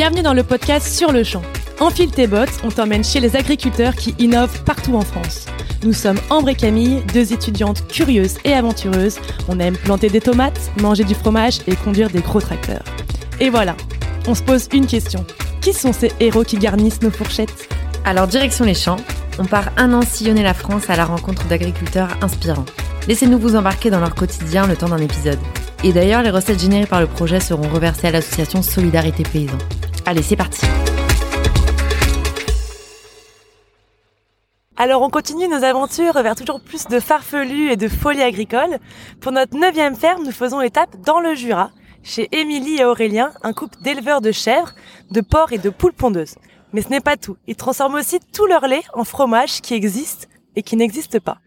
Bienvenue dans le podcast Sur le champ. Enfile tes bottes, on t'emmène chez les agriculteurs qui innovent partout en France. Nous sommes Ambre et Camille, deux étudiantes curieuses et aventureuses. On aime planter des tomates, manger du fromage et conduire des gros tracteurs. Et voilà, on se pose une question. Qui sont ces héros qui garnissent nos fourchettes? Alors direction les champs, on part un an sillonner la France à la rencontre d'agriculteurs inspirants. Laissez-nous vous embarquer dans leur quotidien le temps d'un épisode. Et d'ailleurs, les recettes générées par le projet seront reversées à l'association Solidarité Paysan. Allez, c'est parti Alors on continue nos aventures vers toujours plus de farfelus et de folie agricole. Pour notre neuvième ferme, nous faisons étape dans le Jura, chez Émilie et Aurélien, un couple d'éleveurs de chèvres, de porcs et de poules pondeuses. Mais ce n'est pas tout. Ils transforment aussi tout leur lait en fromage qui existe et qui n'existe pas.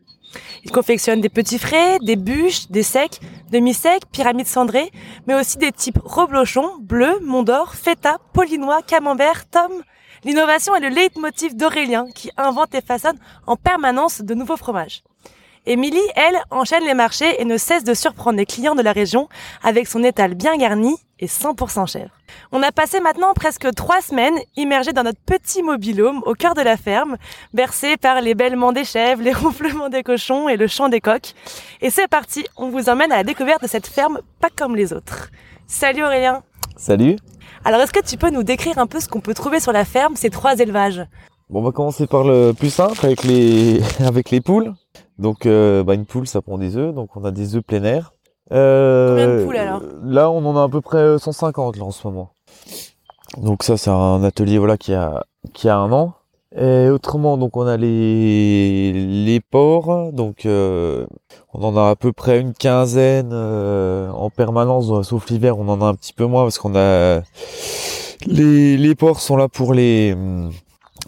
Ils confectionnent des petits frais, des bûches, des secs, demi-secs, pyramides cendrées, mais aussi des types reblochon, bleu, mondor, feta, polinois, camembert, tome. L'innovation est le leitmotiv d'Aurélien qui invente et façonne en permanence de nouveaux fromages. Émilie, elle, enchaîne les marchés et ne cesse de surprendre les clients de la région avec son étal bien garni et 100% chèvre. On a passé maintenant presque trois semaines immergés dans notre petit mobilhome au cœur de la ferme, bercé par les bêlements des chèvres, les ronflements des cochons et le chant des coqs. Et c'est parti, on vous emmène à la découverte de cette ferme pas comme les autres. Salut Aurélien Salut Alors est-ce que tu peux nous décrire un peu ce qu'on peut trouver sur la ferme, ces trois élevages? Bon, on va commencer par le plus simple avec les avec les poules. Donc, euh, bah, une poule, ça prend des œufs. Donc, on a des œufs plein air. Euh, Combien de poules alors? Là, on en a à peu près 150 là en ce moment. Donc ça, c'est un atelier voilà qui a qui a un an. Et autrement, donc on a les les porcs. Donc euh, on en a à peu près une quinzaine euh, en permanence, sauf l'hiver, on en a un petit peu moins parce qu'on a les les porcs sont là pour les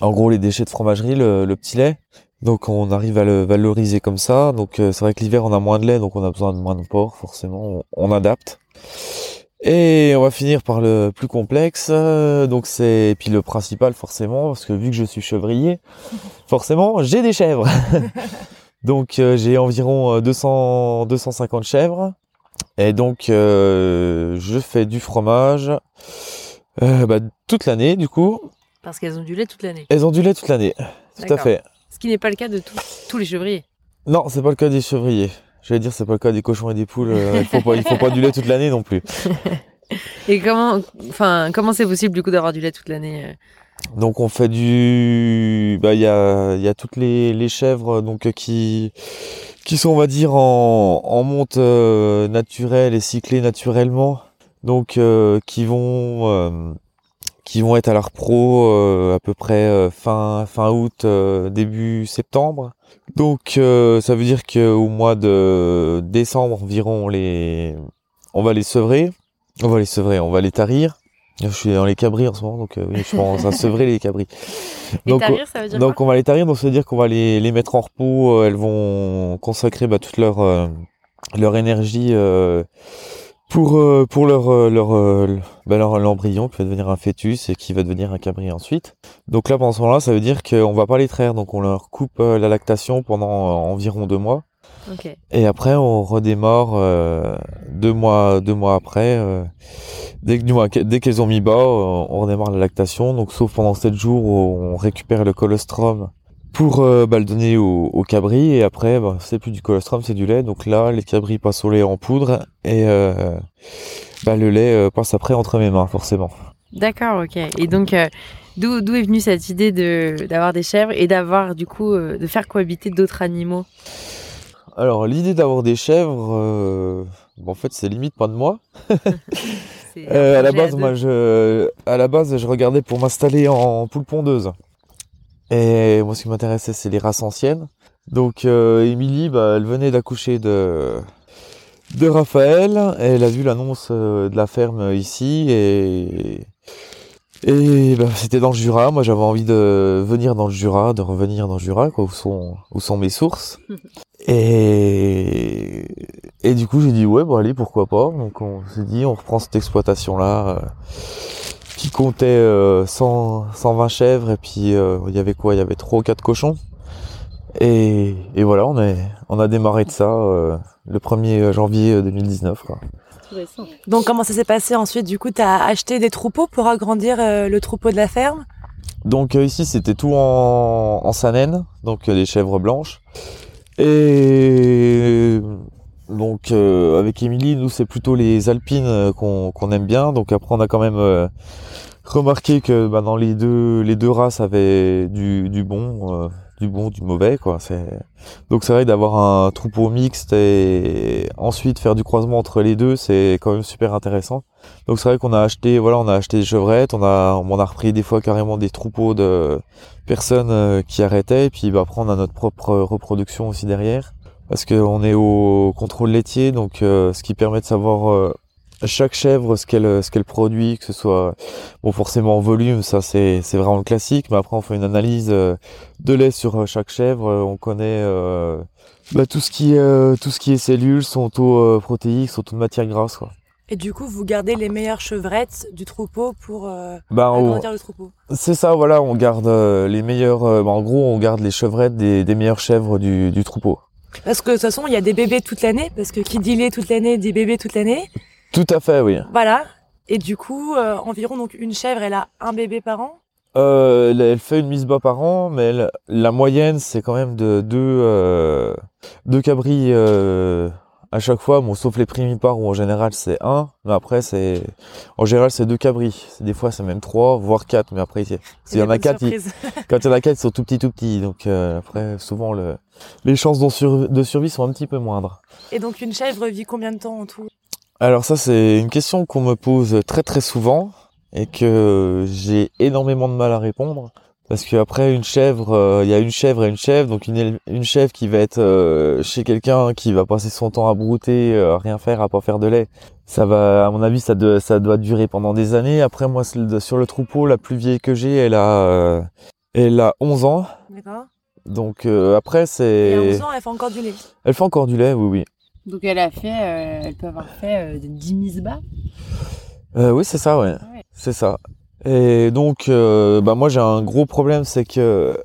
en gros les déchets de fromagerie, le, le petit lait. Donc on arrive à le valoriser comme ça. Donc euh, c'est vrai que l'hiver on a moins de lait, donc on a besoin de moins de porc, forcément, on, adapte. Et on va finir par le plus complexe, euh, donc c'est et puis le principal forcément, parce que vu que je suis chevrier, forcément j'ai des chèvres. donc euh, j'ai environ 200 250 chèvres, et donc je fais du fromage bah, toute l'année du coup. Parce qu'elles ont du lait toute l'année. Elles ont du lait toute l'année, tout à fait. Ce qui n'est pas le cas de tous les chevriers. Non, c'est pas le cas des chevriers. J'allais dire, c'est pas le cas des cochons et des poules. Euh, il faut pas, il faut pas du lait toute l'année non plus. et comment, enfin, comment c'est possible du coup d'avoir du lait toute l'année euh? Donc on fait du, bah il y a, il y a toutes les, les chèvres donc qui qui sont on va dire en, en monte euh, naturelle et cyclées naturellement, donc qui vont qui vont être à leur pro euh, à peu près euh, fin fin août euh, début septembre. Donc ça veut dire qu'au mois de décembre environ on les on va les sevrer, on va les sevrer, on va les tarir. Je suis dans les cabris en ce moment, donc oui, je pense à sevrer les cabris. Donc, tarir, ça veut dire donc on va les tarir, donc ça veut dire qu'on va les, les mettre en repos. elles vont consacrer bah, toute leur leur énergie pour euh, pour leur euh, leur, euh, ben leur l'embryon qui va devenir un fœtus et qui va devenir un cabri ensuite. Donc là pendant ce moment-là, ça veut dire qu'on va pas les traire, donc on leur coupe la lactation pendant environ deux mois. Okay. Et après on redémarre deux mois deux mois après. dès que dès qu'elles ont mis bas, on redémarre la lactation. Donc sauf pendant sept jours où on récupère le colostrum pour euh, bah, le donner au, au, cabri et après bah, c'est plus du colostrum c'est du lait. Donc là les cabris passent au lait en poudre et euh, bah, le lait euh, passe après entre mes mains forcément. D'accord ok. Et donc d'où d'où est venue cette idée de d'avoir des chèvres et d'avoir du coup de faire cohabiter d'autres animaux? Alors l'idée d'avoir des chèvres en fait c'est limite pas de moi. À la base moi je à la base je regardais pour m'installer en poule pondeuse et moi, ce qui m'intéressait, c'est les races anciennes. Donc, euh, Émilie, bah, elle venait d'accoucher de de Raphaël. elle a vu l'annonce euh, de la ferme ici et et bah, c'était dans le Jura. Moi, j'avais envie de venir dans le Jura, de revenir dans le Jura, quoi, où sont où sont mes sources. Et et du coup, j'ai dit ouais, bon allez, pourquoi pas. Donc, on s'est dit, on reprend cette exploitation là. Euh, qui comptait euh, 100, 120 chèvres et puis euh, il y avait quoi? Il y avait trois ou quatre cochons. Et, et voilà, on, est, on a démarré de ça euh, le 1er janvier 2019. Quoi. Donc comment ça s'est passé ensuite? Du coup, tu as acheté des troupeaux pour agrandir euh, le troupeau de la ferme? Donc euh, ici, c'était tout en, en Sanène, donc des chèvres blanches. Et donc avec Émilie, nous c'est plutôt les alpines qu'on qu'on aime bien. Donc après, on a quand même remarqué que bah, dans les deux les deux races avaient du, bon du bon, du mauvais, quoi. Donc c'est vrai d'avoir un troupeau mixte et ensuite faire du croisement entre les deux, c'est quand même super intéressant. Donc c'est vrai qu'on a acheté, voilà, on a acheté des chevrettes, on a, on a repris des fois carrément des troupeaux de personnes euh, qui arrêtaient, et puis bah, après on a notre propre reproduction aussi derrière, parce qu'on est au contrôle laitier, donc euh, ce qui permet de savoir euh, chaque chèvre ce qu'elle ce qu'elle produit que ce soit bon forcément en volume ça c'est c'est vraiment le classique mais après on fait une analyse euh, de lait sur euh, chaque chèvre euh, on connaît bah, tout ce qui est tout ce qui est cellules son taux protéique son taux de matière grasse quoi et du coup, vous gardez les meilleures chevrettes du troupeau pour bah, agrandir le troupeau. C'est ça, voilà, on garde les meilleures. bah, en gros, on garde les chevrettes des, des meilleures chèvres du, du troupeau. Parce que de toute façon, il y a des bébés toute l'année, parce que qui dit lait toute l'année dit bébé toute l'année. Tout à fait, oui. Voilà. Et du coup, euh, environ donc une chèvre, elle a un bébé par an. Euh, elle fait une mise bas par an, mais la moyenne c'est quand même de deux euh, deux cabris euh, à chaque fois. Bon, sauf les primipares où en général c'est un, mais après c'est en général c'est deux cabris. Des fois c'est même trois, voire quatre, mais après s'il y en a quatre, quand il y en a quatre ils sont tout petits tout petits. Donc euh, après souvent le les chances de survie sont un petit peu moindres. Et donc une chèvre vit combien de temps en tout? Alors ça c'est une question qu'on me pose très très souvent et que j'ai énormément de mal à répondre parce qu'après une chèvre, euh, il y a une chèvre et une chèvre, donc une, une chèvre qui va être euh, chez quelqu'un qui va passer son temps à brouter, euh, à rien faire, à pas faire de lait. Ça va, à mon avis, ça doit, ça doit durer pendant des années. Après moi, sur le troupeau, la plus vieille que j'ai, elle a, elle a 11 ans. D'accord. Donc après c'est. Et à 11 ans, elle fait encore du lait. Elle fait encore du lait, oui, oui. Donc elle a fait, euh, elle peut avoir fait euh, 10 mises bas? Euh, Oui, c'est ça, ouais. ouais. C'est ça. Et donc, euh, bah moi j'ai un gros problème, c'est que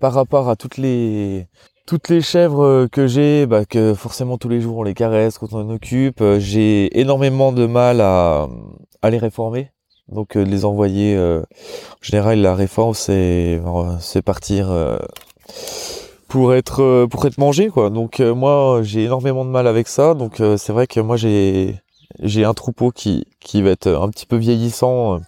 par rapport à toutes les toutes les chèvres que j'ai, bah, que forcément tous les jours on les caresse quand on en occupe, euh, j'ai énormément de mal à, à les réformer. Donc de les envoyer, en général la réforme c'est c'est partir pour être euh, pour être mangé quoi. Donc euh, moi j'ai énormément de mal avec ça. Donc euh, c'est vrai que moi j'ai j'ai un troupeau qui qui va être un petit peu vieillissant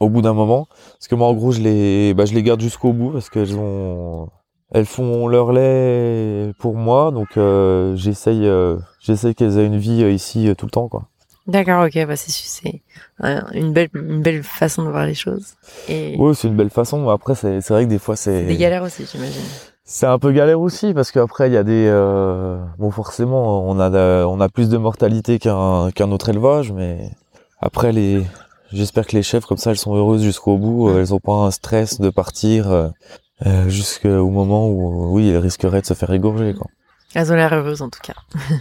au bout d'un moment parce que moi en gros je les bah, je les garde jusqu'au bout parce qu'elles ont elles font leur lait pour moi donc j'essaye j'essaye qu'elles aient une vie ici tout le temps quoi. D'accord, ok, bah c'est c'est une belle une belle façon de voir les choses. Et... Oui, c'est une belle façon. Après, c'est c'est vrai que des fois c'est des galères aussi, j'imagine. C'est un peu galère aussi parce qu'après il y a des euh... bon forcément on a on a plus de mortalité qu'un qu'un autre élevage mais après les j'espère que les chefs comme ça elles sont heureuses jusqu'au bout elles ont pas un stress de partir euh, euh jusqu'au moment où oui elles risqueraient de se faire égorger quoi. Elles ont l'air heureuses en tout cas.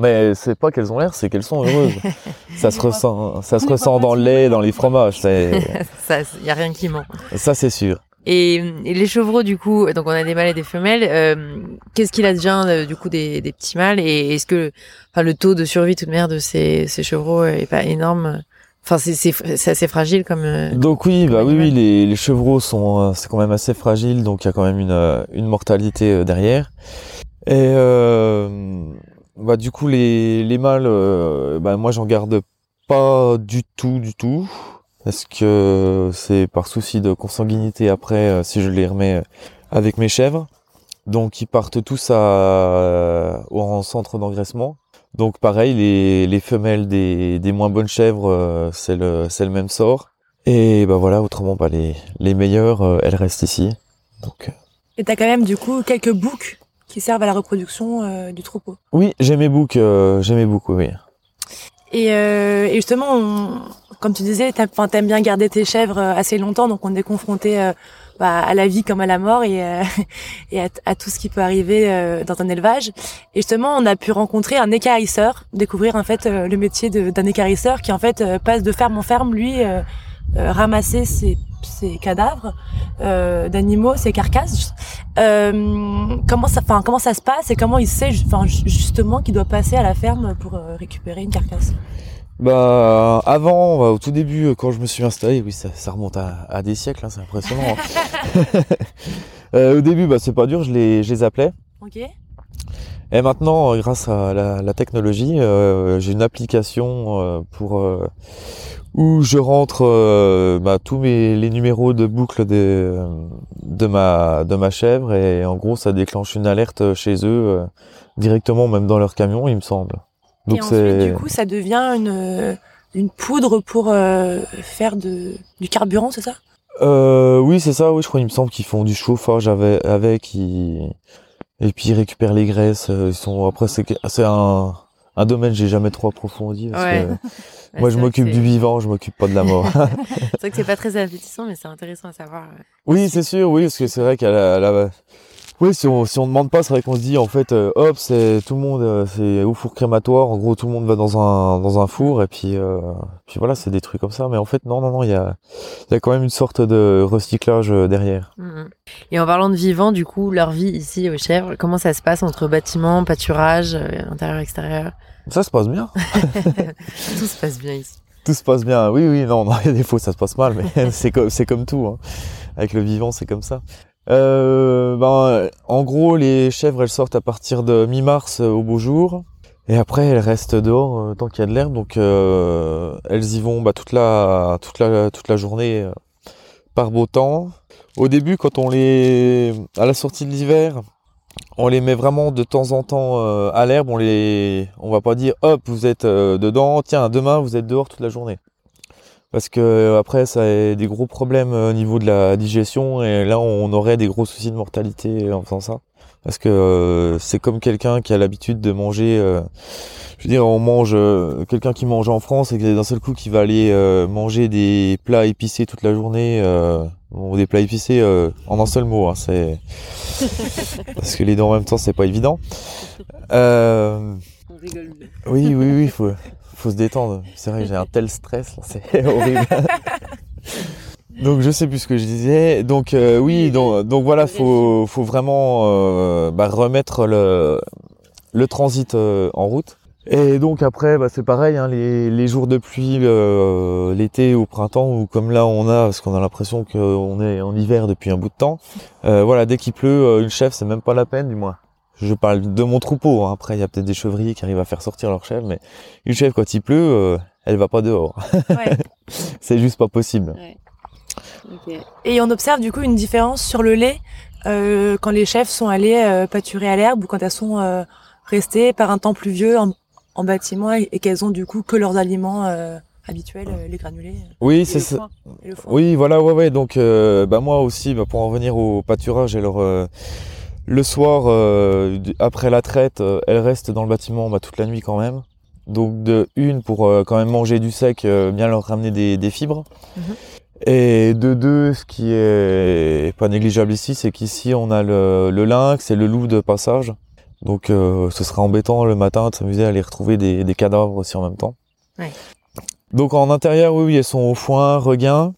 Mais c'est pas qu'elles ont l'air, c'est qu'elles sont heureuses. ça se ressent, ça se ressent dans le lait, dans les fromages. ça, y a rien qui ment. Ça c'est sûr. Et, les chevreaux, du coup, donc on a des mâles et des femelles. Euh, Qu'est-ce qu'il advient euh, du coup des, des, petits mâles? Et est-ce que, enfin, le taux de survie toute mère de ces, ces chevreaux est pas énorme? Enfin, c'est assez fragile comme. Euh, donc oui, bah oui, oui, les, les chevreaux sont, euh, c'est quand même assez fragile, donc il y a quand même une, une mortalité derrière. Et euh, bah du coup les, les mâles, bah moi j'en garde pas du tout, du tout. Est-ce que c'est par souci de consanguinité après euh, si je les remets euh, avec mes chèvres. Donc ils partent tous à, euh, au centre d'engraissement. Donc pareil, les, les femelles des, des moins bonnes chèvres, c'est le, c'est le même sort. Et bah voilà, autrement, bah les, les meilleures, elles restent ici. Donc. Et t'as quand même du coup quelques boucs qui servent à la reproduction du troupeau. Oui, j'ai mes boucs, j'ai mes boucs, oui. Et, et justement, on, comme tu disais, t'aimes bien garder tes chèvres euh, assez longtemps, donc on est confronté euh, bah, à la vie comme à la mort et, euh, à, tout ce qui peut arriver dans un élevage. Et justement, on a pu rencontrer un écarisseur, découvrir en fait le métier d'un écarisseur qui en fait passe de ferme en ferme, lui, ramasser ses cadavres euh, d'animaux, ces carcasses. Euh, comment ça, enfin comment ça se passe et comment il sait, enfin justement, qu'il doit passer à la ferme pour euh, récupérer une carcasse? Bah avant, bah, au tout début, quand je me suis installé, oui, ça, ça remonte à, à des siècles, hein, c'est impressionnant. euh, au début, bah c'est pas dur, je les, je les appelais. Ok. Et maintenant, grâce à la, la technologie, euh, j'ai une application euh, pour euh, où je rentre euh, bah, tous mes les numéros de boucle de, de ma de ma chèvre et en gros ça déclenche une alerte chez eux euh, directement même dans leur camion, il me semble. Et ensuite, du coup, ça devient une une poudre pour euh, faire de du carburant, c'est ça? Euh, oui, c'est ça. Oui, je crois. Il me semble qu'ils font du chauffage avec, avec ils- et puis ils récupèrent les graisses. euh, Ils sont après c'est un un domaine que j'ai jamais trop approfondi parce Ouais. que Ouais, moi je m'occupe du vivant, je m'occupe pas de la mort. C'est vrai que c'est pas très appétissant, mais c'est intéressant à savoir. euh. oui, c'est sûr. Oui, parce que c'est vrai qu'à la, la- oui, si on si on demande pas, c'est vrai qu'on se dit en fait, euh, hop, c'est tout le monde, euh, c'est au four crématoire. En gros, tout le monde va dans un dans un four et puis euh, puis voilà, c'est des trucs comme ça. Mais en fait, non, non, non, il y a il y a quand même une sorte de recyclage euh, derrière. Mhm. Et en parlant de vivants, du coup, leur vie ici aux chèvres, comment ça se passe entre bâtiments, pâturage, intérieur, extérieur? Ça se passe bien. Tout se passe bien ici. Tout se passe bien. Oui, oui, non, non, il y a des fois ça se passe mal, mais c'est comme, c'est comme tout. Hein. Avec le vivant, c'est comme ça. Euh, ben, en gros, les chèvres, elles sortent à partir de mi-mars euh, au beau jour. Et après, elles restent dehors euh, tant qu'il y a de l'herbe. Donc, euh, elles y vont bah, toute la, toute la, toute la journée par beau temps. Au début, quand on les, à la sortie de l'hiver, on les met vraiment de temps en temps à l'herbe. On les, on va pas dire, hop, vous êtes dedans. Tiens, demain, vous êtes dehors toute la journée. Parce que euh, après, ça a des gros problèmes euh, au niveau de la digestion et là, on aurait des gros soucis de mortalité en faisant ça. Parce que euh, c'est comme quelqu'un qui a l'habitude de manger. euh, je veux dire, on mange euh, quelqu'un qui mange en France et que d'un seul coup qui va aller euh, manger des plats épicés toute la journée. Euh, bon, des plats épicés euh, en un seul mot. Hein, c'est parce que les deux en même temps, c'est pas évident. Euh, oui, oui, oui, faut, faut se détendre. C'est vrai que j'ai un tel stress, c'est horrible. donc je sais plus ce que je disais. Donc euh, oui, donc, donc voilà, faut, faut vraiment euh, bah, remettre le, le transit euh, en route. Et donc après, bah, c'est pareil, hein, les, les jours de pluie, l'été ou printemps, ou comme là on a, parce qu'on a l'impression qu'on est en hiver depuis un bout de temps. voilà, dès qu'il pleut, une chèvre, c'est même pas la peine, du moins. Je parle de mon troupeau. hein. Après, il y a peut-être des chevriers qui arrivent à faire sortir leur chèvre, mais une chèvre quand il pleut, euh, elle va pas dehors. Ouais. c'est juste pas possible. Et on observe du coup une différence sur le lait euh, quand les chèvres sont allés euh, pâturer à l'herbe ou quand elles sont euh, restées par un temps pluvieux en, en bâtiment et, et qu'elles ont du coup que leurs aliments habituels, les granulés. Oui, et c'est ça. et. Oui, voilà, ouais, ouais. Donc, bah moi aussi, bah, pour en revenir au pâturage, alors euh, le soir, euh, après la traite, euh, elle reste dans le bâtiment bah, toute la nuit quand même. Donc de une pour euh, quand même manger du sec, euh, bien leur ramener des, des fibres. Mhm. Et de deux, ce qui est pas négligeable ici, c'est qu'ici on a le, le lynx et le loup de passage. Donc euh, ce sera embêtant le matin de s'amuser à aller retrouver des, des cadavres aussi en même temps. Ouais. Donc en intérieur, oui, oui, elles sont au foin, regain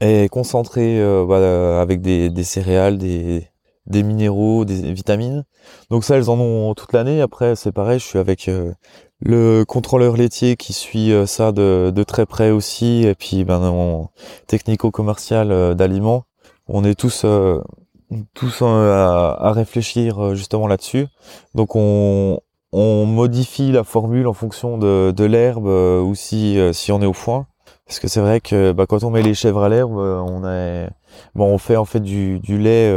et concentrées euh, bah, avec des, des céréales, des, des minéraux, des vitamines. Donc ça, elles en ont toute l'année. Après, c'est pareil, je suis avec euh, le contrôleur laitier qui suit euh, ça de, de très près aussi. Et puis, ben, en technico-commercial euh, d'aliments, on est tous tous à, à réfléchir justement là-dessus. Donc on on modifie la formule en fonction de, de l'herbe ou si, si on est au foin. Parce que c'est vrai que bah, quand on met les chèvres à l'herbe, on est bon, on fait en fait du, du lait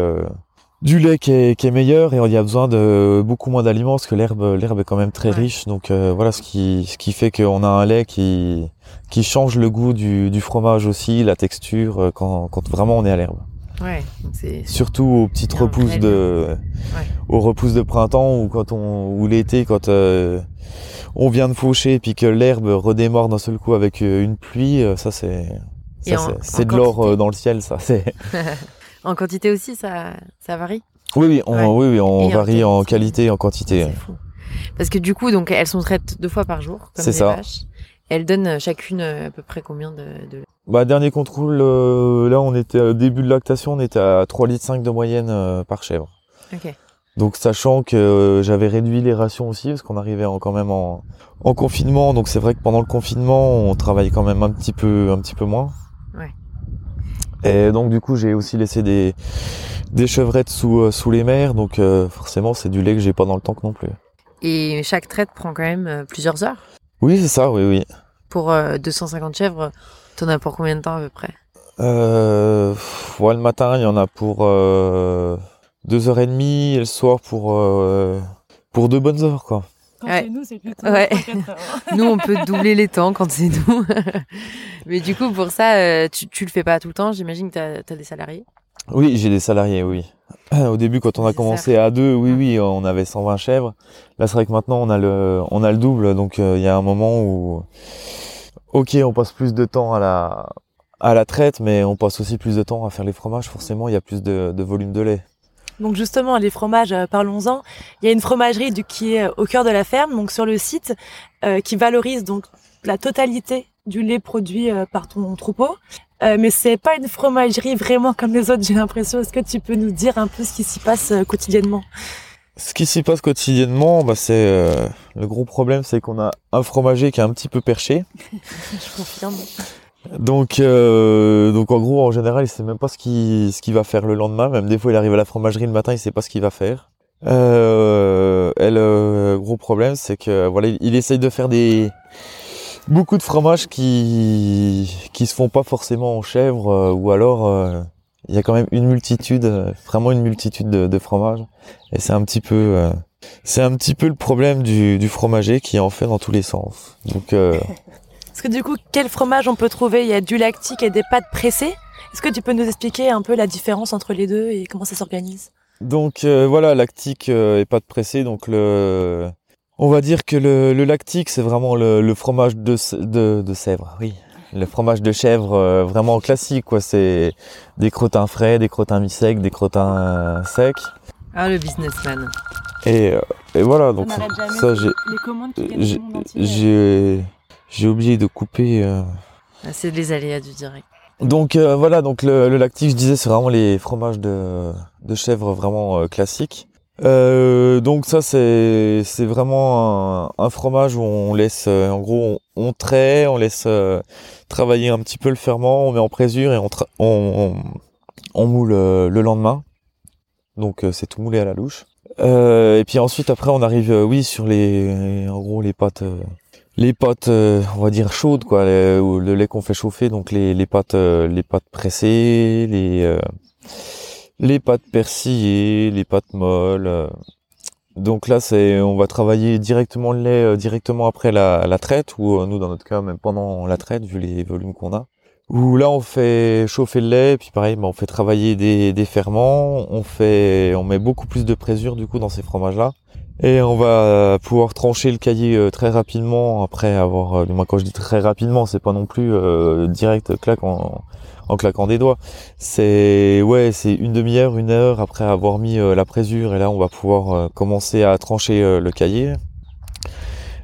du lait qui est, qui est meilleur et on y a besoin de beaucoup moins d'aliments parce que l'herbe l'herbe est quand même très Ouais. riche. Donc euh, voilà ce qui ce qui fait qu'on a un lait qui qui change le goût du, du fromage aussi, la texture euh, quand quand vraiment on est à l'herbe. Ouais, Surtout aux petites repousses de, aux repousses de printemps ou quand on, ou l'été quand euh, on vient de faucher et puis que l'herbe redémarre d'un seul coup avec euh, une pluie, euh, ça c'est, c'est, de l'or dans le ciel, ça c'est. en quantité aussi, ça, ça varie. Oui oui, on, Ouais. oui oui, on Et en varie en qualité. et en quantité. C'est fou. Parce que du coup, donc elles sont traites deux fois par jour, comme C'est les ça. vaches. Elles donnent chacune euh, à peu près combien de, de... Bah dernier contrôle, euh, là on était au début de lactation, on était à 3 litres 5 de moyenne euh, par chèvre. Ok. Donc sachant que euh, j'avais réduit les rations aussi parce qu'on arrivait en- quand même en, en confinement, donc c'est vrai que pendant le confinement on travaille quand même un petit peu un petit peu moins. Et donc du coup j'ai aussi laissé des des chevrettes sous euh, sous les mers, donc euh, forcément c'est du lait que j'ai pas dans le tank non plus. Et chaque traite prend quand même euh, plusieurs heures. Oui c'est ça, oui oui. Pour euh, 250 chèvres, t'en as pour combien de temps à peu près? Euh, ouais, le matin il y en a pour euh, deux heures et demie, et le soir pour pour deux bonnes heures quoi. Quand Ouais. c'est nous, c'est plutôt Ouais. 3-4 heures. Nous, on peut doubler les temps quand c'est nous. Mais du coup, pour ça, euh, tu, tu le fais pas tout le temps. J'imagine que t'as as des salariés. Oui, j'ai des salariés, oui. Au début, quand on a commencé à deux, oui, oui, on avait 120 chèvres. Là, c'est vrai que maintenant, on a le, on a le double, donc euh, il y a un moment où, ok, on passe plus de temps à la, à la traite, mais on passe aussi plus de temps à faire les fromages. Forcément, il y a plus de, de volume de lait. Donc justement, les fromages, euh, parlons-en. Il y a une fromagerie du, qui est au cœur de la ferme, donc sur le site, euh, qui valorise donc la totalité du lait produit euh, par ton troupeau. Euh, mais c'est pas une fromagerie vraiment comme les autres, j'ai l'impression. Est-ce que tu peux nous dire un peu ce qui s'y passe euh, quotidiennement? Ce qui s'y passe quotidiennement, bah, c'est euh, le gros problème, c'est qu'on a un fromager qui est un petit peu perché. Je confirme. Donc, euh, donc en gros, en général, il sait même pas ce qu'il ce qu'il va faire le lendemain. Même des fois, il arrive à la fromagerie le matin, il sait pas ce qu'il va faire. Euh, et le gros problème, c'est que voilà, il, essaye de faire des beaucoup de fromages qui qui se font pas forcément en chèvre, euh, ou alors euh, il y a quand même une multitude, vraiment une multitude de, de fromages. Et c'est un petit peu euh, c'est un petit peu le problème du, du fromager qui en fait dans tous les sens. Donc Parce que du coup, quel fromage on peut trouver? Il y a du lactique et des pâtes pressées. Est-ce que tu peux nous expliquer un peu la différence entre les deux et comment ça s'organise? Donc euh, voilà, lactique euh, et pâte pressée. Donc le, on va dire que le, le lactique c'est vraiment le, le fromage de, s- de de Sèvres, oui. Le fromage de chèvre euh, vraiment classique quoi. C'est des crottins frais, des crottins mi-secs, des crottins euh, secs. Ah, le businessman. Et, euh, et voilà donc ça, ça, j'ai les commandes j'ai oublié de couper. euh. Ah, C'est les aléas du direct. Donc euh, voilà, donc le, le lactique, je disais, c'est vraiment les fromages de, de chèvre vraiment euh, classiques. Euh, donc ça, c'est c'est vraiment un, un fromage où on laisse, euh, en gros, on, on trait, on laisse euh, travailler un petit peu le ferment, on met en présure et on, on, on, on moule euh, le lendemain. Donc euh, c'est tout moulé à la louche. Euh, et puis ensuite, après, on arrive, euh, oui, sur les, en gros, les pâtes. Les pâtes, euh, on va dire chaudes, quoi, le, lait qu'on fait chauffer, donc les, les pâtes, euh, les pâtes pressées, les, euh, les pâtes persillées, les pâtes molles. euh. Donc là, c'est, on va travailler directement le lait directement après la, la traite, ou nous, dans notre cas, même pendant la traite, vu les volumes qu'on a. Où là, on fait chauffer le lait, puis pareil, bah, on fait travailler des, des ferments, on fait, on met beaucoup plus de présure du coup dans ces fromages-là. Et on va pouvoir trancher le cahier euh, très rapidement après avoir, euh, du moins quand je dis très rapidement, c'est pas non plus euh, direct claque en, en claquant des doigts. C'est ouais, c'est une demi-heure, une heure après avoir mis euh, la présure et là on va pouvoir euh, commencer à trancher euh, le cahier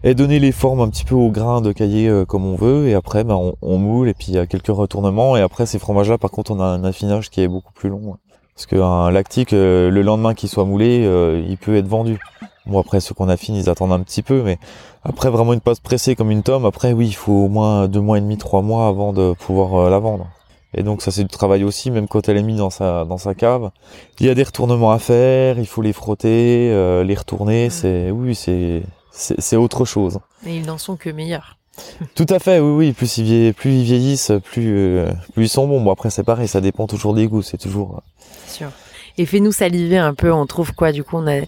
et donner les formes un petit peu au grain de cahier euh, comme on veut. Et après ben, on, moule et puis il y a quelques retournements. Et après ces fromages là par contre on a un affinage qui est beaucoup plus long. Parce qu'un lactique euh, le lendemain qu'il soit moulé euh, il peut être vendu bon après ceux qu'on affine ils attendent un petit peu mais après vraiment une pâte pressée comme une tome après oui il faut au moins deux mois et demi trois mois avant de pouvoir euh, la vendre et donc ça c'est du travail aussi même quand elle est mise dans sa dans sa cave il y a des retournements à faire il faut les frotter euh, les retourner c'est oui c'est c'est autre chose Mais ils n'en sont que meilleurs. tout à fait, oui, oui. Plus ils, vieillissent, plus ils vieillissent, plus, euh, plus ils sont bons. Bon, après, c'est pareil, ça dépend toujours des goûts. C'est toujours. Sûr. Et fais-nous saliver un peu. On trouve quoi Du coup, on a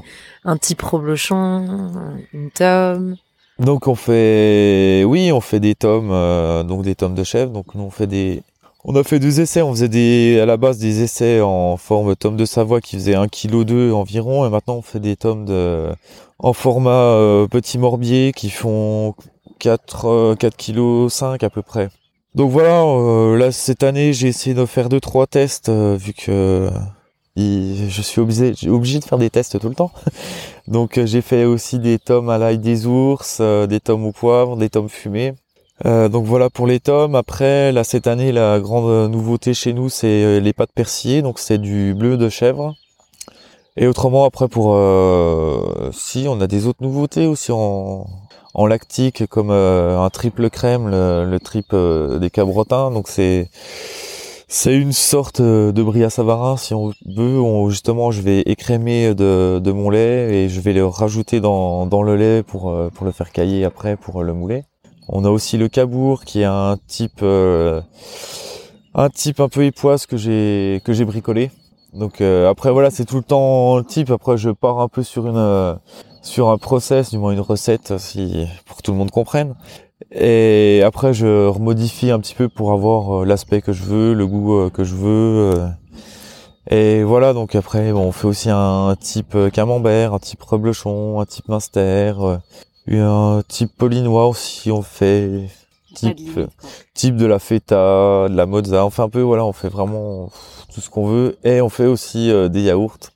un type reblochon, une tome. Donc, on fait, oui, on fait des tomes, euh, donc des tomes de chèvre. Donc, nous, on fait des. On a fait des essais. On faisait des, à la base des essais en forme tome de Savoie qui faisait 1 kg 2 environ. Et maintenant, on fait des tomes de, en format euh, petit morbier qui font 4, euh, 4 kg 5 à peu près. Donc voilà, euh, là cette année j'ai essayé de faire deux trois tests euh, vu que je suis obligé, obligé de faire des tests tout le temps. Donc euh, j'ai fait aussi des tomes à l'ail des ours, euh, des tomes au poivre, des tomes fumés. Euh, donc voilà pour les tomes. Après, là cette année, la grande nouveauté chez nous, c'est euh, les pâtes persillées. Donc c'est du bleu de chèvre. Et autrement, après pour euh, si on a des autres nouveautés aussi en, en lactique, comme un triple crème, le, le trip des cabrotins. Donc c'est c'est une sorte de brie à savarin, si on veut. On, justement, je vais écrémer de, de, mon lait et je vais le rajouter dans, dans le lait pour, pour le faire cailler après pour le mouler. On a aussi le cabourg qui est un type euh, un type un peu époisse que j'ai que j'ai bricolé. Donc euh, après voilà, c'est tout le temps le type. Après je pars un peu sur une euh, sur un process, du moins une recette si pour que tout le monde comprenne. Et après je remodifie un petit peu pour avoir l'aspect que je veux, le goût que je veux. Et voilà, donc après, bon, on fait aussi un type camembert, un type reblochon, un type minster, un type polinois aussi, on fait type, type de la feta, de la mozza, on fait un peu, voilà, on fait vraiment tout ce qu'on veut. Et on fait aussi euh, des yaourts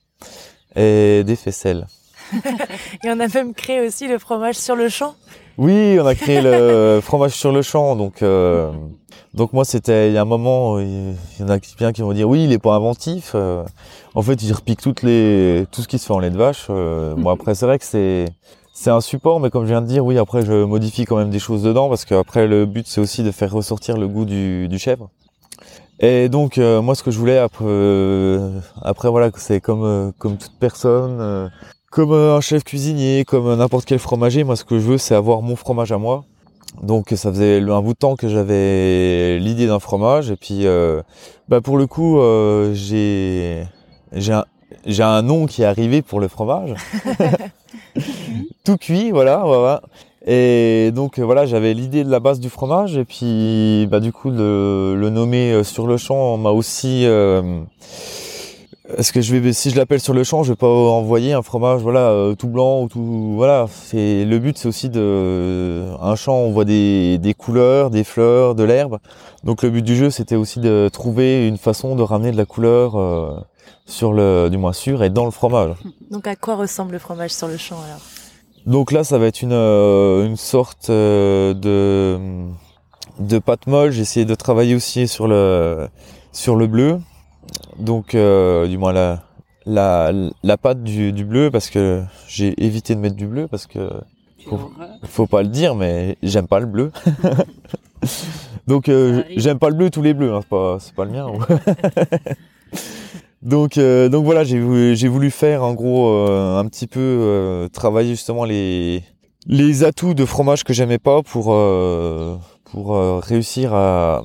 et des faisselles. et on a même créé aussi le fromage sur le champ. Oui, on a créé le fromage sur le champ, donc euh, donc moi c'était il y a un moment, il y en a bien qui vont dire oui, il est pas inventif. Euh, en fait, il repique toutes les tout ce qui se fait en lait de vache. bon après c'est vrai que c'est c'est un support, mais comme je viens de dire, oui, après je modifie quand même des choses dedans parce qu'après le but c'est aussi de faire ressortir le goût du, du chèvre. Et donc euh, moi ce que je voulais après, euh, après voilà, c'est comme euh, comme toute personne, comme un chef cuisinier, comme n'importe quel fromager, moi ce que je veux c'est avoir mon fromage à moi. Donc ça faisait un bout de temps que j'avais l'idée d'un fromage et puis bah pour le coup j'ai j'ai un, j'ai un nom qui est arrivé pour le fromage. tout cuit, voilà, voilà. Et donc euh, voilà, j'avais l'idée de la base du fromage et puis bah du coup le, le nommer euh, sur le champ m'a aussi euh, est-ce que je vais si je l'appelle sur le champ, je vais pas envoyer un fromage voilà tout blanc ou tout voilà, c'est le but c'est aussi de un champ on voit des, des couleurs, des fleurs, de l'herbe. Donc le but du jeu c'était aussi de trouver une façon de ramener de la couleur sur le, du moins sûr, et dans le fromage. Donc à quoi ressemble le fromage sur le champ alors? Donc là, ça va être une, euh, une sorte euh, de, de pâte molle. J'ai essayé de travailler aussi sur le, sur le bleu. Donc euh, du moins la, la, la pâte du, du bleu parce que j'ai évité de mettre du bleu parce que faut, faut pas le dire, mais j'aime pas le bleu. Donc j'aime pas le bleu, tous les bleus, hein, c'est pas, c'est pas le mien. Donc, euh, donc voilà, j'ai voulu, faire en gros euh, un petit peu euh, travailler justement les les atouts de fromage que j'aimais pas pour pour réussir à,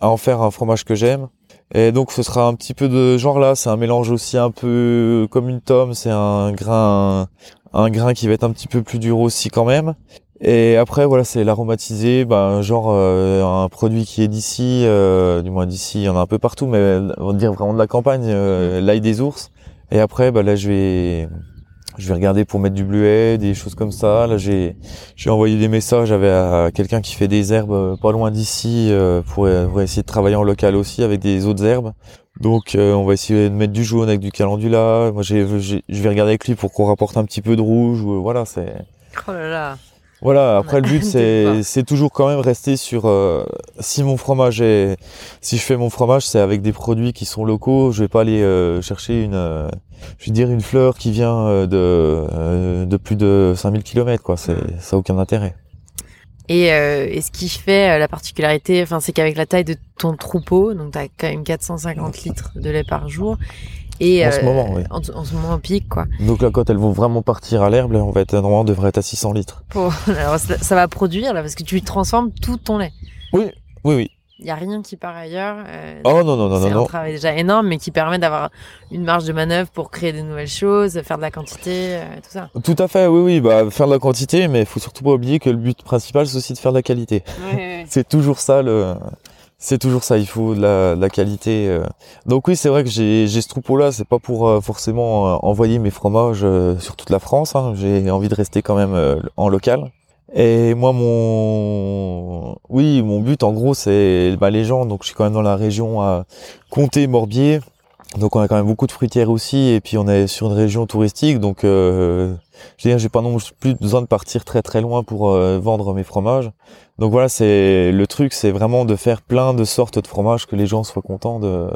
à en faire un fromage que j'aime. Et donc ce sera un petit peu de genre là, c'est un mélange aussi un peu comme une tome, c'est un grain un grain qui va être un petit peu plus dur aussi quand même. Et après, voilà, c'est l'aromatisé, ben, genre euh, un produit qui est d'ici, euh, du moins d'ici, il y en a un peu partout, mais on va dire vraiment de la campagne, euh, l'ail des ours. Et après, bah, là, je vais, je vais regarder pour mettre du bleuet, des choses comme ça. Là, j'ai, j'ai envoyé des messages à quelqu'un qui fait des herbes pas loin d'ici pour, pour, essayer de travailler en local aussi avec des autres herbes. Donc, on va essayer de mettre du jaune avec du calendula. Moi, j'ai, je vais regarder avec lui pour qu'on rapporte un petit peu de rouge. Voilà, c'est. Oh là là. Voilà, après le but c'est c'est toujours quand même rester sur euh, si mon fromage est si je fais mon fromage c'est avec des produits qui sont locaux, je vais pas aller euh, chercher une euh, je veux dire une fleur qui vient de de plus de 5000 km quoi, c'est ça a aucun intérêt. Et, et ce qui fait la particularité, enfin, c'est qu'avec la taille de ton troupeau, donc tu as quand même 450 litres de lait par jour, et en ce moment, oui. En, ce moment, pic, quoi. Donc là, quand elles vont vraiment partir à l'herbe, on va être normalement on devrait être à 600 litres. alors ça, va produire là, parce que tu transformes tout ton lait. Oui, oui, oui. Il y a rien qui part ailleurs. Euh, oh non non non non. C'est un travail déjà énorme, mais qui permet d'avoir une marge de manœuvre pour créer de nouvelles choses, faire de la quantité, euh, tout ça. Tout à fait, oui oui, bah faire de la quantité, mais il faut surtout pas oublier que le but principal c'est aussi de faire de la qualité. c'est toujours ça le c'est toujours ça, il faut de la, qualité. Euh. Donc oui, c'est vrai que j'ai ce troupeau-là, c'est pas pour euh, forcément euh, envoyer mes fromages sur toute la France. Hein. J'ai envie de rester quand même en local. Et moi, mon, oui, mon but en gros, c'est bah, les gens. Donc je suis quand même dans la région à Comté, Morbier. Donc on a quand même beaucoup de fruitières aussi, et puis on est sur une région touristique, donc euh, je j'ai pas non plus besoin de partir très très loin pour euh, vendre mes fromages. Donc voilà, c'est le truc, c'est vraiment de faire plein de sortes de fromages que les gens soient contents de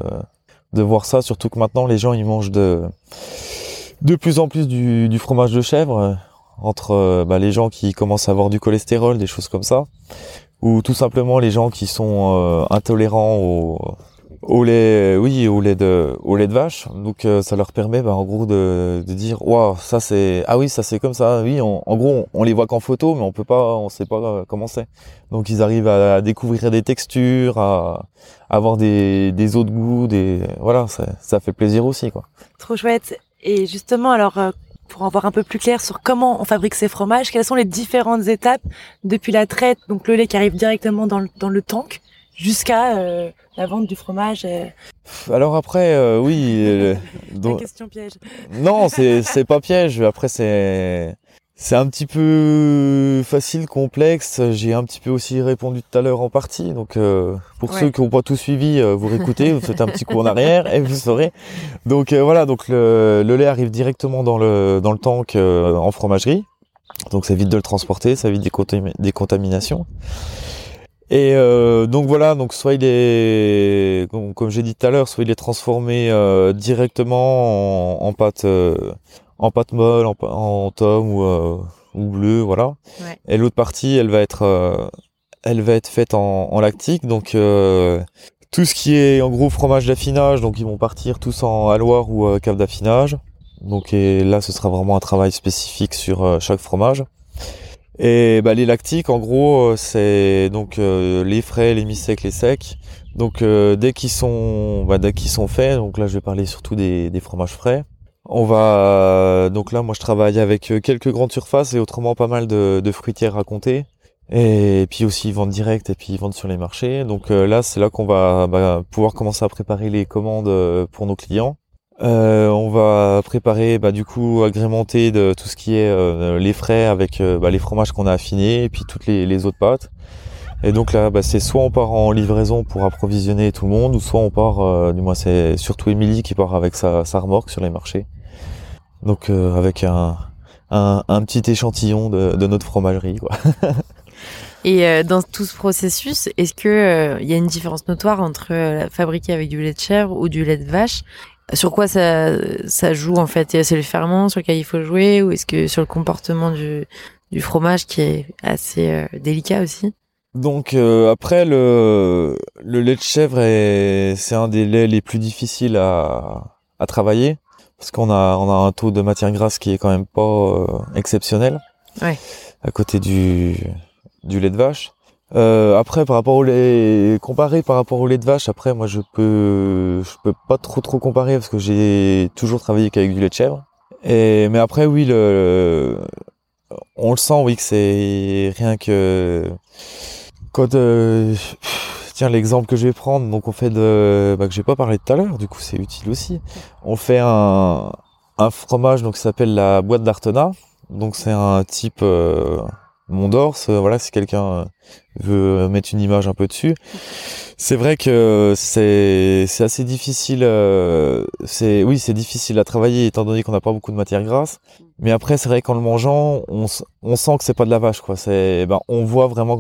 de voir ça. Surtout que maintenant les gens ils mangent de de plus en plus du, du fromage de chèvre entre euh, bah, les gens qui commencent à avoir du cholestérol, des choses comme ça, ou tout simplement les gens qui sont euh, intolérants au au lait, oui, au lait de, au lait de vache. Donc euh, ça leur permet, bah, en gros, de, de dire, waouh, ça c'est, ah oui, ça c'est comme ça. Oui, en gros, on, les voit qu'en photo, mais on peut pas, on sait pas euh, comment c'est. Donc ils arrivent à, découvrir des textures, à, avoir des, des autres goûts, des, voilà, ça, ça fait plaisir aussi, quoi. Trop chouette. Et justement, alors. Euh, pour en voir un peu plus clair sur comment on fabrique ces fromages, quelles sont les différentes étapes depuis la traite, donc le lait qui arrive directement dans le, dans le tank, jusqu'à euh, la vente du fromage. Euh. Alors après, euh, oui. donc... question piège. Non, c'est c'est pas piège. Après, c'est c'est un petit peu facile, complexe. J'ai un petit peu aussi répondu tout à l'heure en partie. Donc, pour ceux qui n'ont pas tout suivi, vous réécoutez, vous faites un petit coup en arrière et vous saurez. Donc voilà, donc le, le, lait arrive directement dans le dans le tank en fromagerie. Donc ça évite de le transporter, ça évite des, des contaminations. Et euh, donc voilà, donc soit il est, comme, j'ai dit tout à l'heure, soit il est transformé euh, directement en, pâte, euh, en pâte molle, en, en tome ou, ou bleu, voilà. Et l'autre partie, elle va être, elle va être faite en, en lactique, donc tout ce qui est en gros fromage d'affinage, donc ils vont partir tous en haloir ou cave d'affinage. Donc et là, ce sera vraiment un travail spécifique sur chaque fromage. Et bah, les lactiques, en gros, euh, c'est donc euh, les frais, les mi-secs, les secs. Donc euh, dès qu'ils sont, bah, dès qu'ils sont faits, donc là je vais parler surtout des, des fromages frais. On va donc là, moi je travaille avec quelques grandes surfaces et autrement pas mal de, de fruitières à compter. Et puis aussi ils vendent direct et puis ils vendent sur les marchés. Donc là c'est là qu'on va bah, pouvoir commencer à préparer les commandes pour nos clients. Euh, on va préparer, bah, du coup, agrémenter de tout ce qui est euh, les frais avec euh, bah, les fromages qu'on a affinés et puis toutes les, autres pâtes. Et donc là, bah, c'est soit on part en livraison pour approvisionner tout le monde, ou soit on part, du moins c'est surtout Émilie qui part avec sa, remorque sur les marchés. Donc avec un, un, petit échantillon de, notre fromagerie. Et dans tout ce processus, est-ce que il y a une différence notoire entre fabriquer avec du lait de chèvre ou du lait de vache sur quoi ça, ça joue en fait? C'est le ferment sur lequel il faut jouer ou est-ce que sur le comportement du, du fromage qui est assez euh, délicat aussi? Donc euh, après le, le lait de chèvre est c'est un des laits les plus difficiles à, à travailler parce qu'on a on a un taux de matière grasse qui est quand même pas euh, exceptionnel ouais. à côté du du lait de vache. Euh, après, par rapport au lait, comparé par rapport au lait de vache, après, moi, je peux, je peux pas trop trop comparer parce que j'ai toujours travaillé qu'avec du lait de chèvre. Et mais après, oui, le, on le sent, oui, que c'est rien que quand, euh, tiens, l'exemple que je vais prendre, donc on fait de, bah, que j'ai pas parlé tout à l'heure, du coup, c'est utile aussi. On fait un, un fromage donc qui s'appelle la boîte d'Artena. Donc c'est un type euh, Mont d'Ors, voilà, si quelqu'un euh, veut mettre une image un peu dessus. C'est vrai que c'est c'est assez difficile. Euh, c'est oui, c'est difficile à travailler étant donné qu'on n'a pas beaucoup de matière grasse. Mais après, c'est vrai qu'en le mangeant, on, on sent que c'est pas de la vache, quoi. C'est ben on voit vraiment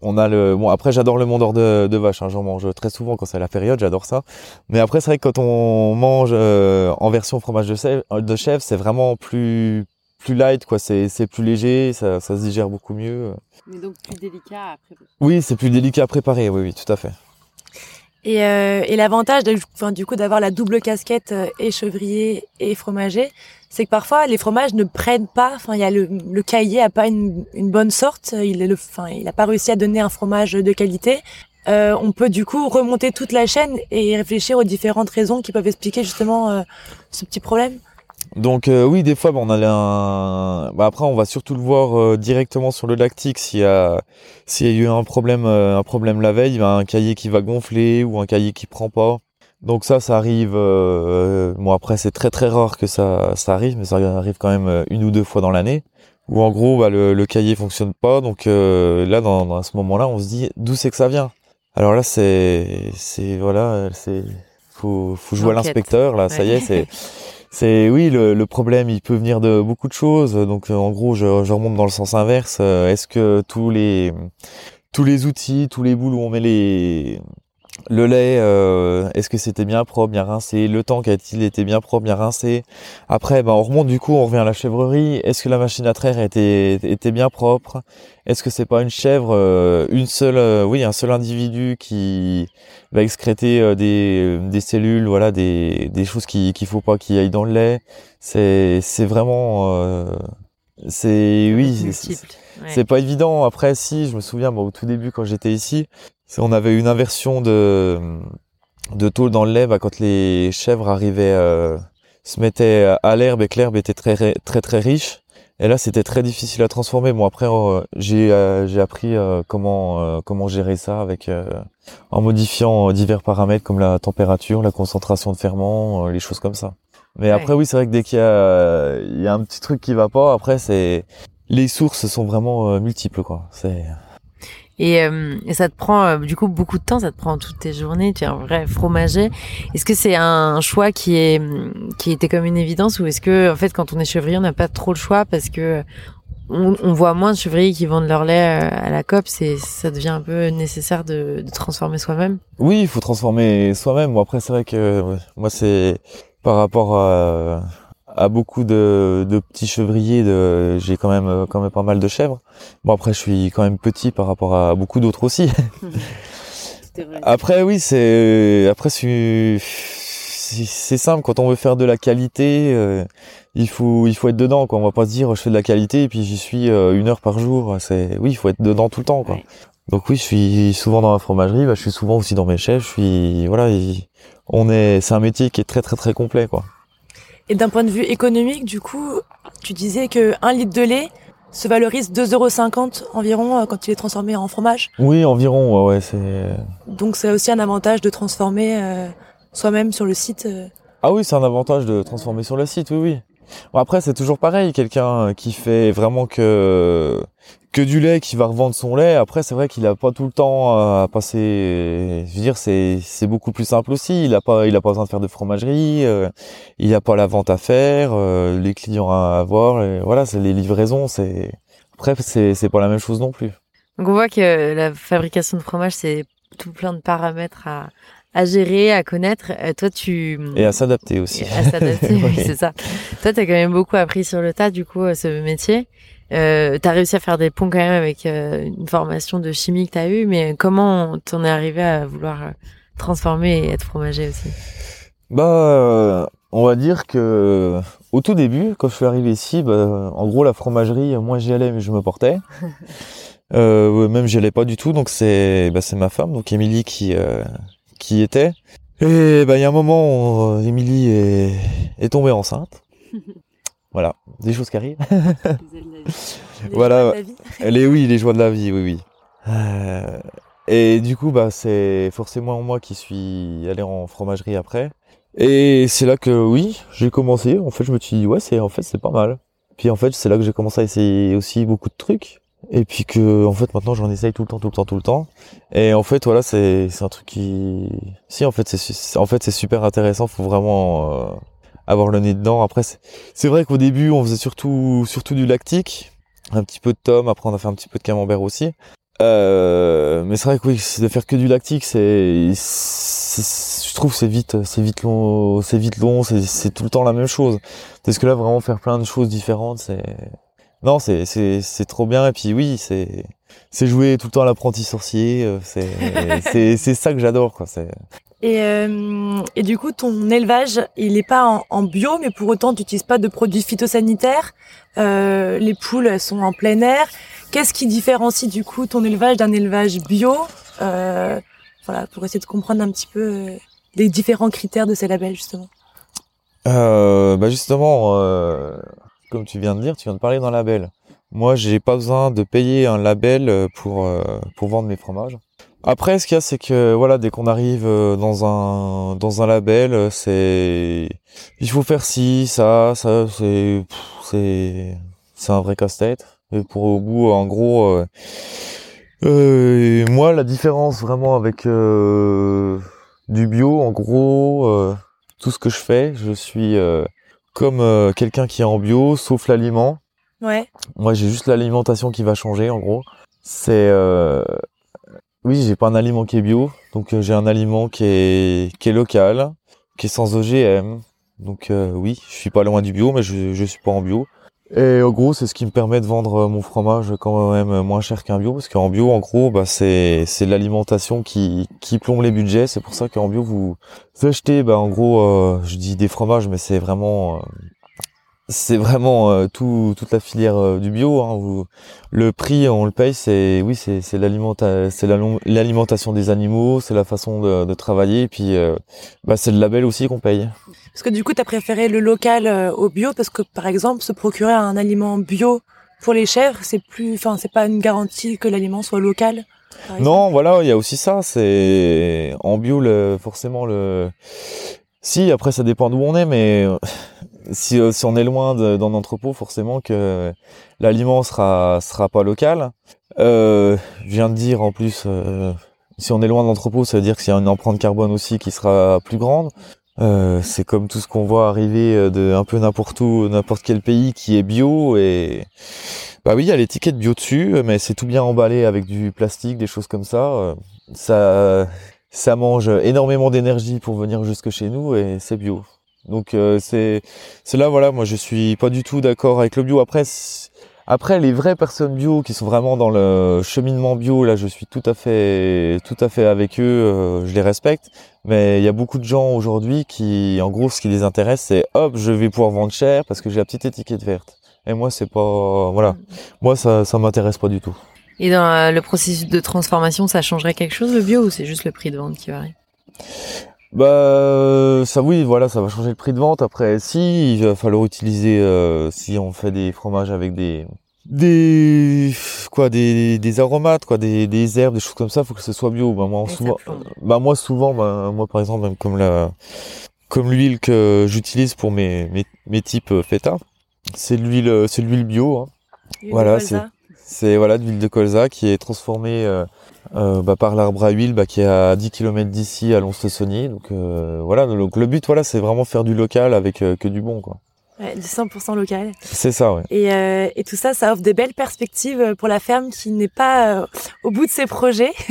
qu'on a le bon après j'adore le Mont d'Or de, de vache hein, j'en mange très souvent quand c'est la période j'adore ça mais après c'est vrai que quand on mange euh, en version fromage de chèvre, de chèvre c'est vraiment plus plus light, quoi. C'est, c'est plus léger, ça, ça se digère beaucoup mieux. Mais donc plus délicat à préparer. Oui, c'est plus délicat à préparer, oui, oui, tout à fait. Et, euh, et l'avantage, enfin, du coup, d'avoir la double casquette euh, et chevrier et fromager, c'est que parfois les fromages ne prennent pas. Enfin, il y a le, le cahier a pas une, une bonne sorte. Il est le, enfin, il a pas réussi à donner un fromage de qualité. Euh, on peut du coup remonter toute la chaîne et réfléchir aux différentes raisons qui peuvent expliquer justement euh, ce petit problème. Donc euh, oui, des fois, on a un. Bah, après, on va surtout le voir euh, directement sur le lactique s'il y a s'il y a eu un problème euh, un problème la veille, un cahier qui va gonfler ou un cahier qui prend pas. Donc ça, ça arrive. bon après, c'est très très rare que ça ça arrive, mais ça arrive quand même une ou deux fois dans l'année. Où en gros, bah, le, le cahier fonctionne pas. Donc là, dans, dans ce moment-là, on se dit d'où c'est que ça vient? Alors là, c'est c'est voilà, c'est faut, faut jouer à l'inspecteur là. Ça y est, c'est, c'est oui le, problème. Il peut venir de beaucoup de choses. Donc euh, en gros, je, je remonte dans le sens inverse. Euh, Est-ce que tous les tous les outils, tous les boules où on met les le lait, euh, est-ce que c'était bien propre, bien rincé? Le temps qu'a-t-il été bien propre, bien rincé? Après, ben, on remonte du coup, on revient à la chèvrerie. Est-ce que la machine à traire était, était bien propre? Est-ce que c'est pas une chèvre, euh, une seule, euh, oui, un seul individu qui va excréter euh, des, des cellules, voilà, des, des choses qui qu'il faut pas qu'il aillent dans le lait? C'est c'est vraiment, euh, c'est oui, c'est-. Ouais. c'est pas évident. Après, si, je me souviens, moi, au tout début, quand j'étais ici, on avait une inversion de, de tôle dans le lait, bah, quand les chèvres arrivaient, euh, se mettaient à l'herbe et que l'herbe était très, très, très, très riche. Et là, c'était très difficile à transformer. Bon, après, euh, j'ai, euh, j'ai appris euh, comment, euh, comment gérer ça avec, euh, en modifiant divers paramètres comme la température, la concentration de ferment, euh, les choses comme ça. Mais après, oui, c'est vrai que dès qu'il y a, il y a un petit truc qui va pas, après, c'est, les sources sont vraiment euh, multiples, quoi. C'est, Et, euh, et ça te prend euh, du coup beaucoup de temps, ça te prend toutes tes journées, tu es un vrai fromager. Est-ce que c'est un choix qui est qui était comme une évidence ou est-ce que en fait quand on est chevrier on n'a pas trop le choix parce que on, on voit moins de chevriers qui vendent leur lait euh, à la COP, c'est ça devient un peu nécessaire de, de transformer soi-même? Oui, il faut transformer soi-même. Bon, après, c'est vrai que ouais, moi, c'est par rapport à, à beaucoup de, de petits chevriers, de, j'ai quand même, euh, quand même pas mal de chèvres. Bon, après, je suis quand même petit par rapport à beaucoup d'autres aussi. Après, oui, c'est, après, c'est, c'est c'est simple. Quand on veut faire de la qualité, euh, il faut, il faut être dedans, quoi. On va pas se dire, je fais de la qualité et puis j'y suis euh, une heure par jour. C'est, oui, il faut être dedans tout le temps, quoi. Ouais. Donc oui, je suis souvent dans la fromagerie, bah, je suis souvent aussi dans mes chefs, je suis, voilà, il- on est, c'est un métier qui est très très très complet, quoi. Et d'un point de vue économique, du coup, tu disais que un litre de lait se valorise 2,50€ environ euh, quand il est transformé en fromage. Oui, environ, ouais, ouais, c'est, Donc c'est aussi un avantage de transformer euh, soi-même sur le site. euh. Ah oui, c'est un avantage de transformer sur le site, oui, oui. Bon, après, c'est toujours pareil, quelqu'un qui fait vraiment que que du lait, qui va revendre son lait. Après, c'est vrai qu'il a pas tout le temps à passer. Je veux dire, c'est c'est beaucoup plus simple aussi. Il a pas il a pas besoin de faire de fromagerie. euh, il a pas la vente à faire, euh, les clients à avoir. voilà, c'est les livraisons. C'est après, c'est c'est pas la même chose non plus. Donc on voit que la fabrication de fromage c'est tout plein de paramètres à à gérer, à connaître. Euh, toi tu Et à s'adapter aussi. Et à s'adapter, oui, Oui. c'est ça. Toi, t'as quand même beaucoup appris sur le tas, du coup, euh, ce métier. Euh, t'as réussi à faire des ponts quand même avec euh, une formation de chimie que t'as eue, mais comment t'en es arrivé à vouloir euh, transformer et être fromager aussi? Bah, euh, on va dire que au tout début, quand je suis arrivé ici, bah, en gros la fromagerie, moi j'y allais mais je me portais. Euh, même j'y allais pas du tout, donc c'est bah, c'est ma femme, donc Émilie qui euh, qui était. Et bah il y a un moment, où, euh, Émilie est est tombée enceinte. Voilà, des choses qui arrivent. Les Voilà. joies de la vie. Elle est oui, les joies de la vie, oui, oui. Euh, et du coup, bah, c'est forcément moi qui suis allé en fromagerie après. Et c'est là que oui, j'ai commencé. En fait, je me suis dit ouais, c'est en fait c'est pas mal. Puis en fait, c'est là que j'ai commencé à essayer aussi beaucoup de trucs. Et puis que en fait maintenant j'en essaye tout le temps, tout le temps, tout le temps. Et en fait voilà, c'est c'est un truc qui, si en fait c'est en fait c'est super intéressant. Faut vraiment euh, avoir le nez dedans. Après c'est vrai qu'au début on faisait surtout surtout du lactique un petit peu de tome, après on a fait un petit peu de camembert aussi. Euh, mais c'est vrai que oui, de faire que du lactique, c'est, je trouve c'est vite, c'est vite long, c'est vite long, c'est tout le temps la même chose. Parce que là vraiment faire plein de choses différentes, c'est, non, c'est, c'est, c'est trop bien. Et puis oui, c'est, c'est jouer tout le temps à l'apprenti sorcier, euh, c'est, c'est, c'est ça que j'adore, quoi. C'est, Et, euh, et du coup, ton élevage, il n'est pas en, en bio, mais pour autant, tu n'utilises pas de produits phytosanitaires. Euh, les poules elles sont en plein air. Qu'est-ce qui différencie du coup ton élevage d'un élevage bio euh, Voilà, pour essayer de comprendre un petit peu les différents critères de ces labels justement? Euh, bah justement, euh, comme tu viens de dire, tu viens de parler d'un label. Moi, j'ai pas besoin de payer un label euh, pour euh, pour vendre mes fromages. Après, ce qu'il y a, c'est que voilà, dès qu'on arrive euh, dans un dans un label, c'est il faut faire ci, ça, ça, c'est c'est c'est un vrai casse-tête. Et pour au bout, en gros, moi, la différence vraiment avec du bio, en gros, tout ce que je fais, je suis comme euh, quelqu'un qui est en bio, sauf l'aliment. Ouais. Moi, j'ai juste l'alimentation qui va changer, en gros. C'est, euh, oui, j'ai pas un aliment qui est bio, donc euh, j'ai un aliment qui est qui est local, qui est sans OGM. Donc euh, oui, je suis pas loin du bio, mais je je suis pas en bio. Et en gros, c'est ce qui me permet de vendre euh, mon fromage quand même moins cher qu'un bio, parce qu'en bio, en gros, bah c'est c'est l'alimentation qui qui plombe les budgets. C'est pour ça qu'en bio, vous achetez, bah en gros, euh, je dis des fromages, mais c'est vraiment euh, c'est vraiment euh, tout toute la filière euh, du bio. Hein, vous- le prix, on le paye, c'est oui, c'est c'est l'alimentation des animaux, c'est la façon de, de travailler, et puis euh, bah c'est le label aussi qu'on paye. Parce que du coup, tu as préféré le local euh, au bio parce que, par exemple, se procurer un aliment bio pour les chèvres, c'est plus, enfin, c'est pas une garantie que l'aliment soit local. Non, voilà, il y a aussi ça. C'est en bio, le, forcément le. Si après ça dépend d'où on est, mais si, euh, si on est loin d'un entrepôt, forcément que l'aliment sera sera pas local. Euh, je viens de dire en plus, euh, si on est loin de l'entrepôt, ça veut dire qu'il y a une empreinte carbone aussi qui sera plus grande. Euh, c'est comme tout ce qu'on voit arriver euh, de un peu n'importe où, n'importe quel pays qui est bio et bah oui, il y a l'étiquette bio dessus, mais c'est tout bien emballé avec du plastique, des choses comme ça. Euh, Ça, ça mange énormément d'énergie pour venir jusque chez nous et c'est bio. Donc euh, c'est, là voilà, moi je suis pas du tout d'accord avec le bio. Après, après les vraies personnes bio qui sont vraiment dans le cheminement bio, là je suis tout à fait, tout à fait avec eux, euh, je les respecte. Mais il y a beaucoup de gens aujourd'hui qui, en gros, ce qui les intéresse, c'est hop, je vais pouvoir vendre cher parce que j'ai la petite étiquette verte. Et moi, c'est pas, voilà, moi ça, ça m'intéresse pas du tout. Et dans euh, le processus de transformation, ça changerait quelque chose le bio ou c'est juste le prix de vente qui varie? Bah, ça oui, voilà, ça va changer le prix de vente. Après, si, il va falloir utiliser, euh, si on fait des fromages avec des, des, quoi, des, des aromates, quoi, des, des herbes, des choses comme ça, faut que ce soit bio. Bah, moi, Et souvent, bah, moi, souvent, bah, moi, par exemple, même comme la, comme l'huile que j'utilise pour mes, mes, mes types euh, feta, c'est de l'huile, c'est de l'huile bio, hein. Voilà, colza. C'est voilà de l'huile de colza qui est transformée euh, euh, bah, par l'arbre à huile bah, qui est à 10 km d'ici à Lons-le-Saunier. Donc euh, voilà, donc le but voilà, c'est vraiment faire du local avec euh, que du bon quoi. Ouais, du 100% local. C'est ça ouais. Et, euh, et tout ça, ça offre des belles perspectives pour la ferme qui n'est pas au bout de ses projets.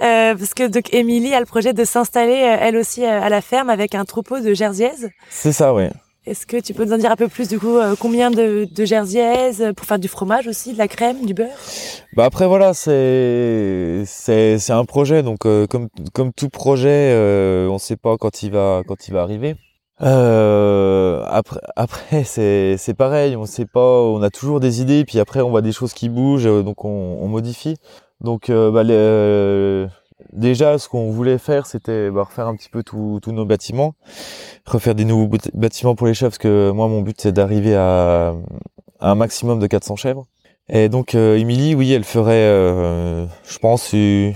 Euh, parce que donc Émilie a le projet de s'installer elle aussi à la ferme avec un troupeau de jersiaises. C'est ça ouais. Est-ce que tu peux nous en dire un peu plus du coup euh, combien de, de euh, pour faire du fromage aussi, de la crème, du beurre? Bah après voilà, c'est c'est un projet donc euh, comme comme tout projet, euh, on sait pas quand il va quand il va arriver. Euh, après après c'est c'est pareil, on sait pas, on a toujours des idées puis après on voit des choses qui bougent donc on, on modifie. Donc bah, les- déjà ce qu'on voulait faire c'était bah, refaire un petit peu tous nos bâtiments, refaire des nouveaux bâti- bâtiments pour les chèvres parce que moi mon but c'est d'arriver à, un maximum de 400 chèvres. Et donc euh, Émilie, oui, elle ferait, euh, je pense, une,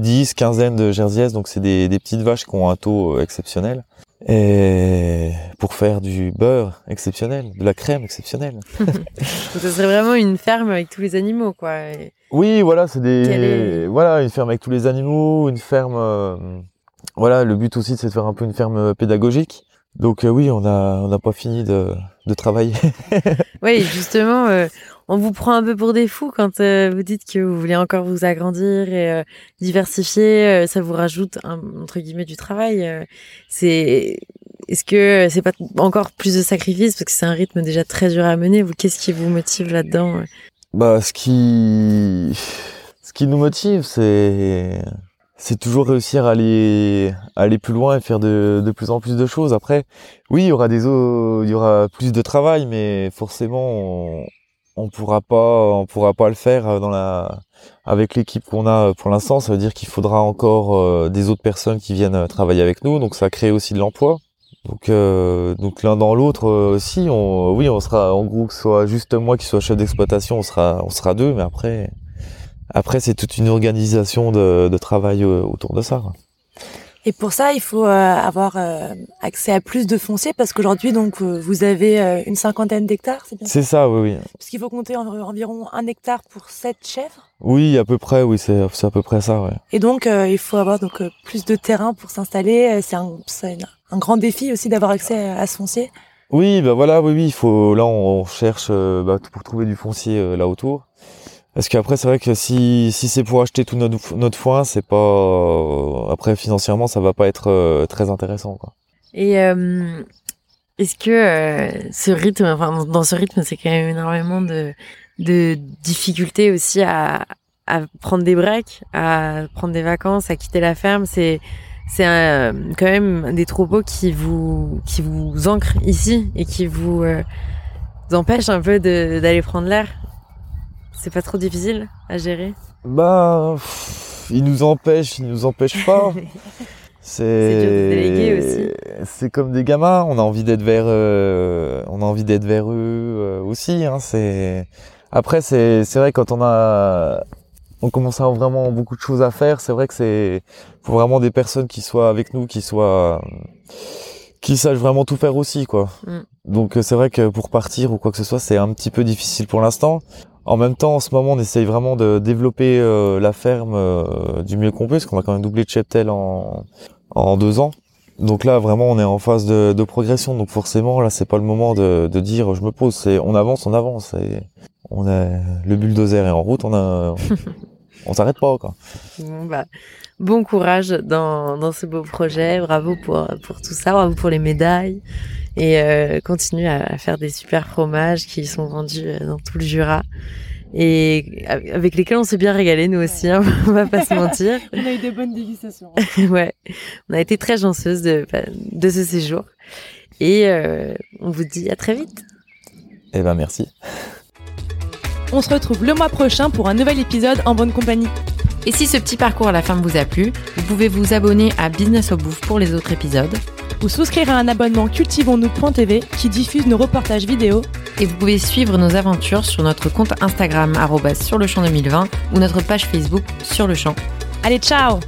dix, quinzaine de jersiaises. Donc c'est des, des petites vaches qui ont un taux euh, exceptionnel. Et pour faire du beurre exceptionnel, de la crème exceptionnelle. Ce serait vraiment une ferme avec tous les animaux, quoi. Et- Oui, voilà, c'est des, est- voilà, une ferme avec tous les animaux, une ferme, euh, voilà, le but aussi c'est de faire un peu une ferme pédagogique. Donc euh, oui, on a, on n'a pas fini de, de travailler. Oui, justement, euh, on vous prend un peu pour des fous quand euh, vous dites que vous voulez encore vous agrandir et euh, diversifier. euh, ça vous rajoute un, entre guillemets du travail. euh, c'est est-ce que c'est pas encore plus de sacrifices parce que c'est un rythme déjà très dur à mener? Vous, qu'est-ce qui vous motive là-dedans euh? Bah, ce qui, ce qui nous motive, c'est, c'est toujours réussir à aller, aller plus loin et faire de, de plus en plus de choses. Après, oui, il y aura des, il y aura plus de travail, mais forcément, on pourra pas, on pourra pas le faire dans la, avec l'équipe qu'on a pour l'instant. Ça veut dire qu'il faudra encore euh, des autres personnes qui viennent travailler avec nous. Donc, ça crée aussi de l'emploi. Donc, euh, donc l'un dans l'autre euh, aussi, on, oui, on sera en gros que ce soit juste moi qui soit chef d'exploitation, on sera, on sera deux, mais après, après c'est toute une organisation de, de travail euh, autour de ça. Et pour ça, il faut avoir accès à plus de foncier parce qu'aujourd'hui, donc, vous avez une cinquantaine d'hectares, c'est bien C'est ça, oui, oui. Parce qu'il faut compter environ un hectare pour sept chèvres? Oui, à peu près, oui, c'est à peu près ça, ouais. Et donc, il faut avoir donc plus de terrain pour s'installer. C'est un, un grand défi aussi d'avoir accès à ce foncier. Oui, bah voilà, oui, oui, il faut. Là, on cherche bah, pour trouver du foncier là autour. Parce qu'après, c'est vrai que si, si c'est pour acheter tout notre, foin, c'est pas. Euh, après, financièrement, ça va pas être euh, très intéressant. Quoi. Et euh, est-ce que ce rythme, enfin, dans ce rythme, c'est quand même énormément de, de difficultés aussi à, à prendre des breaks, à prendre des vacances, à quitter la ferme. C'est c'est quand même des troupeaux qui vous qui vous ancrent ici et qui vous, vous empêchent un peu d'aller prendre l'air c'est pas trop difficile à gérer Bah, il nous empêche, il nous empêche pas. c'est C'est comme des gamins, on a envie d'être vers, euh, on a envie d'être vers eux euh, aussi. Hein, c'est après c'est c'est vrai quand on a on commence à avoir vraiment beaucoup de choses à faire. C'est vrai que c'est faut vraiment des personnes qui soient avec nous, qui soient qui sachent vraiment tout faire aussi quoi. Mm. Donc c'est vrai que pour partir ou quoi que ce soit, c'est un petit peu difficile pour l'instant. En même temps, en ce moment, on essaye vraiment de développer euh, la ferme euh, du mieux qu'on peut, parce qu'on a quand même doublé de cheptel en, en deux ans. Donc là, vraiment, on est en phase de, de progression. Donc forcément, là, c'est pas le moment de, de dire je me pose. C'est on avance, on avance. Et on a le bulldozer est en route. On a, on s'arrête pas quoi. Bon, bah, courage dans, dans ce beau projet. Bravo pour pour tout ça. Bravo pour les médailles et euh, continue à, faire des super fromages qui sont vendus euh, dans tout le Jura et avec lesquels on s'est bien régalé nous aussi, hein, on va pas se mentir. on a eu des bonnes dégustations. ouais, on a été très chanceuse de, de ce séjour et euh, on vous dit à très vite. Eh ben merci. On se retrouve le mois prochain pour un nouvel épisode en bonne compagnie. Et si ce petit parcours à la ferme vous a plu, vous pouvez vous abonner à Business au Bouffe pour les autres épisodes ou souscrire à un abonnement cultivons-nous.tv qui diffuse nos reportages vidéo. Et vous pouvez suivre nos aventures sur notre compte Instagram sur le champ 2020 ou notre page Facebook sur le champ. Allez, ciao